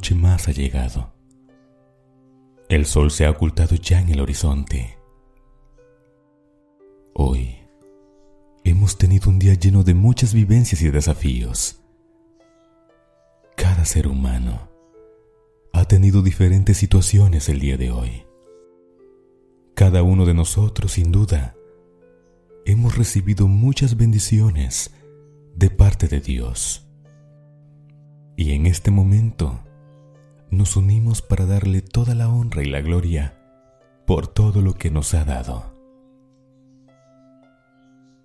noche más ha llegado. El sol se ha ocultado ya en el horizonte. Hoy hemos tenido un día lleno de muchas vivencias y desafíos. Cada ser humano ha tenido diferentes situaciones el día de hoy. Cada uno de nosotros, sin duda, hemos recibido muchas bendiciones de parte de Dios. Y en este momento nos unimos para darle toda la honra y la gloria por todo lo que nos ha dado.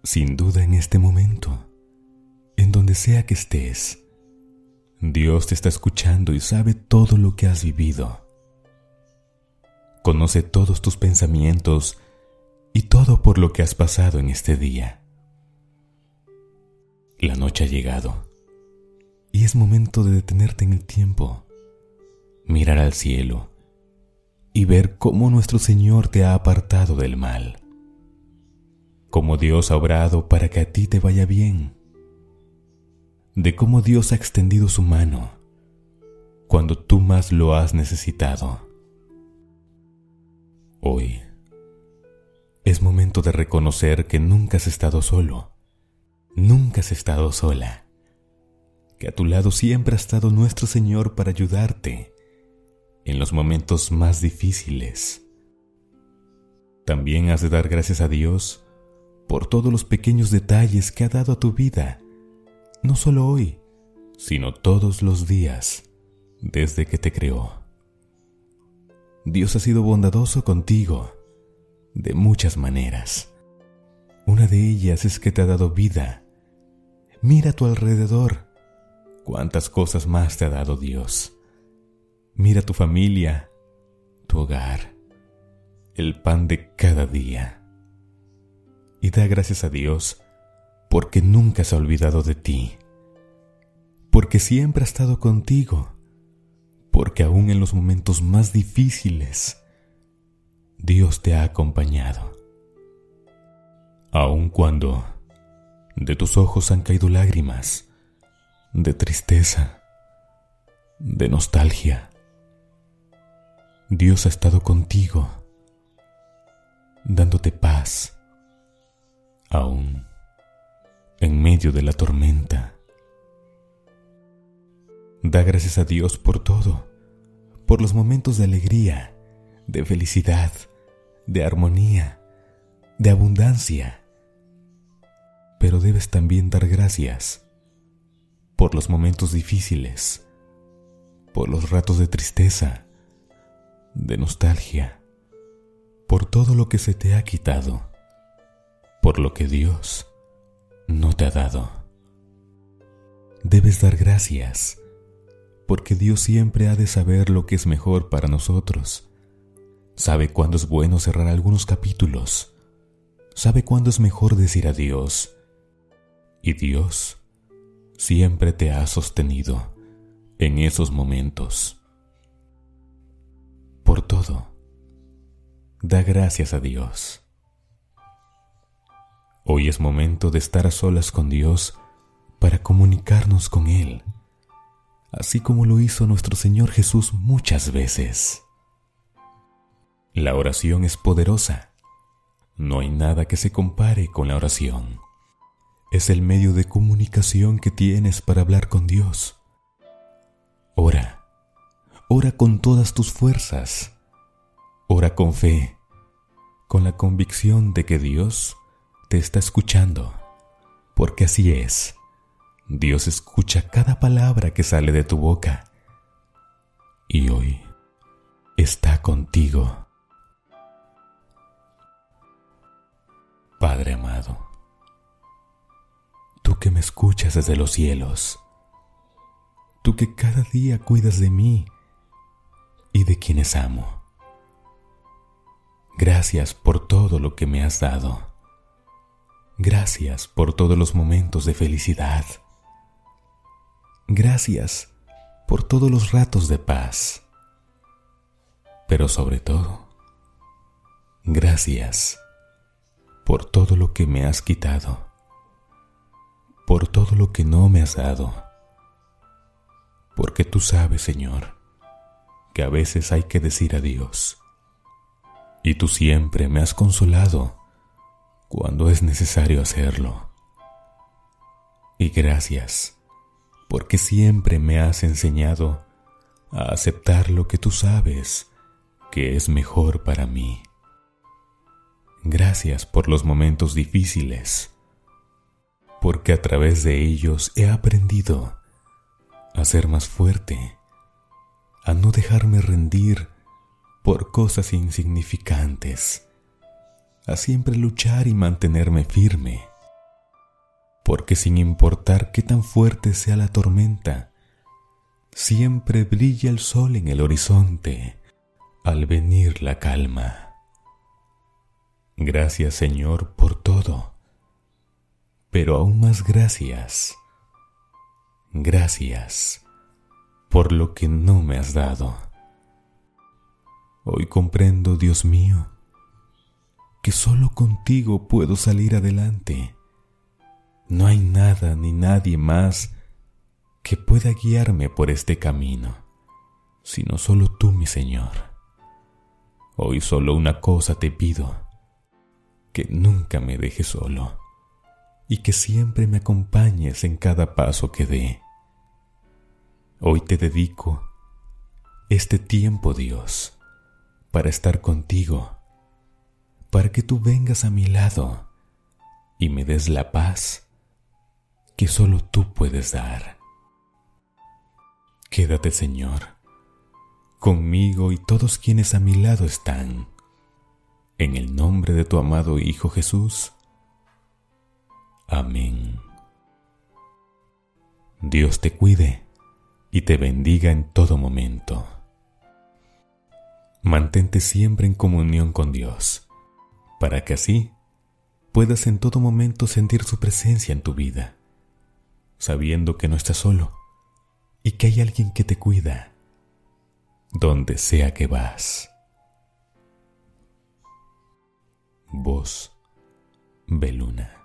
Sin duda en este momento, en donde sea que estés, Dios te está escuchando y sabe todo lo que has vivido. Conoce todos tus pensamientos y todo por lo que has pasado en este día. La noche ha llegado y es momento de detenerte en el tiempo, mirar al cielo y ver cómo nuestro Señor te ha apartado del mal, cómo Dios ha obrado para que a ti te vaya bien de cómo Dios ha extendido su mano cuando tú más lo has necesitado. Hoy es momento de reconocer que nunca has estado solo, nunca has estado sola, que a tu lado siempre ha estado nuestro Señor para ayudarte en los momentos más difíciles. También has de dar gracias a Dios por todos los pequeños detalles que ha dado a tu vida no solo hoy, sino todos los días desde que te creó. Dios ha sido bondadoso contigo de muchas maneras. Una de ellas es que te ha dado vida. Mira a tu alrededor. Cuántas cosas más te ha dado Dios. Mira tu familia, tu hogar, el pan de cada día. Y da gracias a Dios porque nunca se ha olvidado de ti, porque siempre ha estado contigo, porque aún en los momentos más difíciles, Dios te ha acompañado. Aun cuando de tus ojos han caído lágrimas, de tristeza, de nostalgia, Dios ha estado contigo, dándote paz, aún en medio de la tormenta. Da gracias a Dios por todo, por los momentos de alegría, de felicidad, de armonía, de abundancia. Pero debes también dar gracias por los momentos difíciles, por los ratos de tristeza, de nostalgia, por todo lo que se te ha quitado, por lo que Dios no te ha dado. Debes dar gracias, porque Dios siempre ha de saber lo que es mejor para nosotros. Sabe cuándo es bueno cerrar algunos capítulos. Sabe cuándo es mejor decir adiós. Y Dios siempre te ha sostenido en esos momentos. Por todo, da gracias a Dios. Hoy es momento de estar a solas con Dios para comunicarnos con Él, así como lo hizo nuestro Señor Jesús muchas veces. La oración es poderosa. No hay nada que se compare con la oración. Es el medio de comunicación que tienes para hablar con Dios. Ora, ora con todas tus fuerzas. Ora con fe, con la convicción de que Dios te está escuchando, porque así es. Dios escucha cada palabra que sale de tu boca y hoy está contigo. Padre amado, tú que me escuchas desde los cielos, tú que cada día cuidas de mí y de quienes amo. Gracias por todo lo que me has dado. Gracias por todos los momentos de felicidad. Gracias por todos los ratos de paz. Pero sobre todo, gracias por todo lo que me has quitado, por todo lo que no me has dado, porque tú sabes, Señor, que a veces hay que decir adiós. Y tú siempre me has consolado cuando es necesario hacerlo. Y gracias, porque siempre me has enseñado a aceptar lo que tú sabes que es mejor para mí. Gracias por los momentos difíciles, porque a través de ellos he aprendido a ser más fuerte, a no dejarme rendir por cosas insignificantes, a siempre luchar y mantenerme firme, porque sin importar qué tan fuerte sea la tormenta, siempre brilla el sol en el horizonte al venir la calma. Gracias Señor por todo, pero aún más gracias, gracias por lo que no me has dado. Hoy comprendo, Dios mío, que solo contigo puedo salir adelante. No hay nada ni nadie más que pueda guiarme por este camino, sino solo tú, mi Señor. Hoy solo una cosa te pido, que nunca me dejes solo y que siempre me acompañes en cada paso que dé. Hoy te dedico este tiempo, Dios, para estar contigo, para que tú vengas a mi lado y me des la paz que solo tú puedes dar. Quédate, Señor, conmigo y todos quienes a mi lado están. En el nombre de tu amado Hijo Jesús. Amén. Dios te cuide y te bendiga en todo momento. Mantente siempre en comunión con Dios, para que así puedas en todo momento sentir su presencia en tu vida, sabiendo que no estás solo y que hay alguien que te cuida donde sea que vas. Voz Beluna.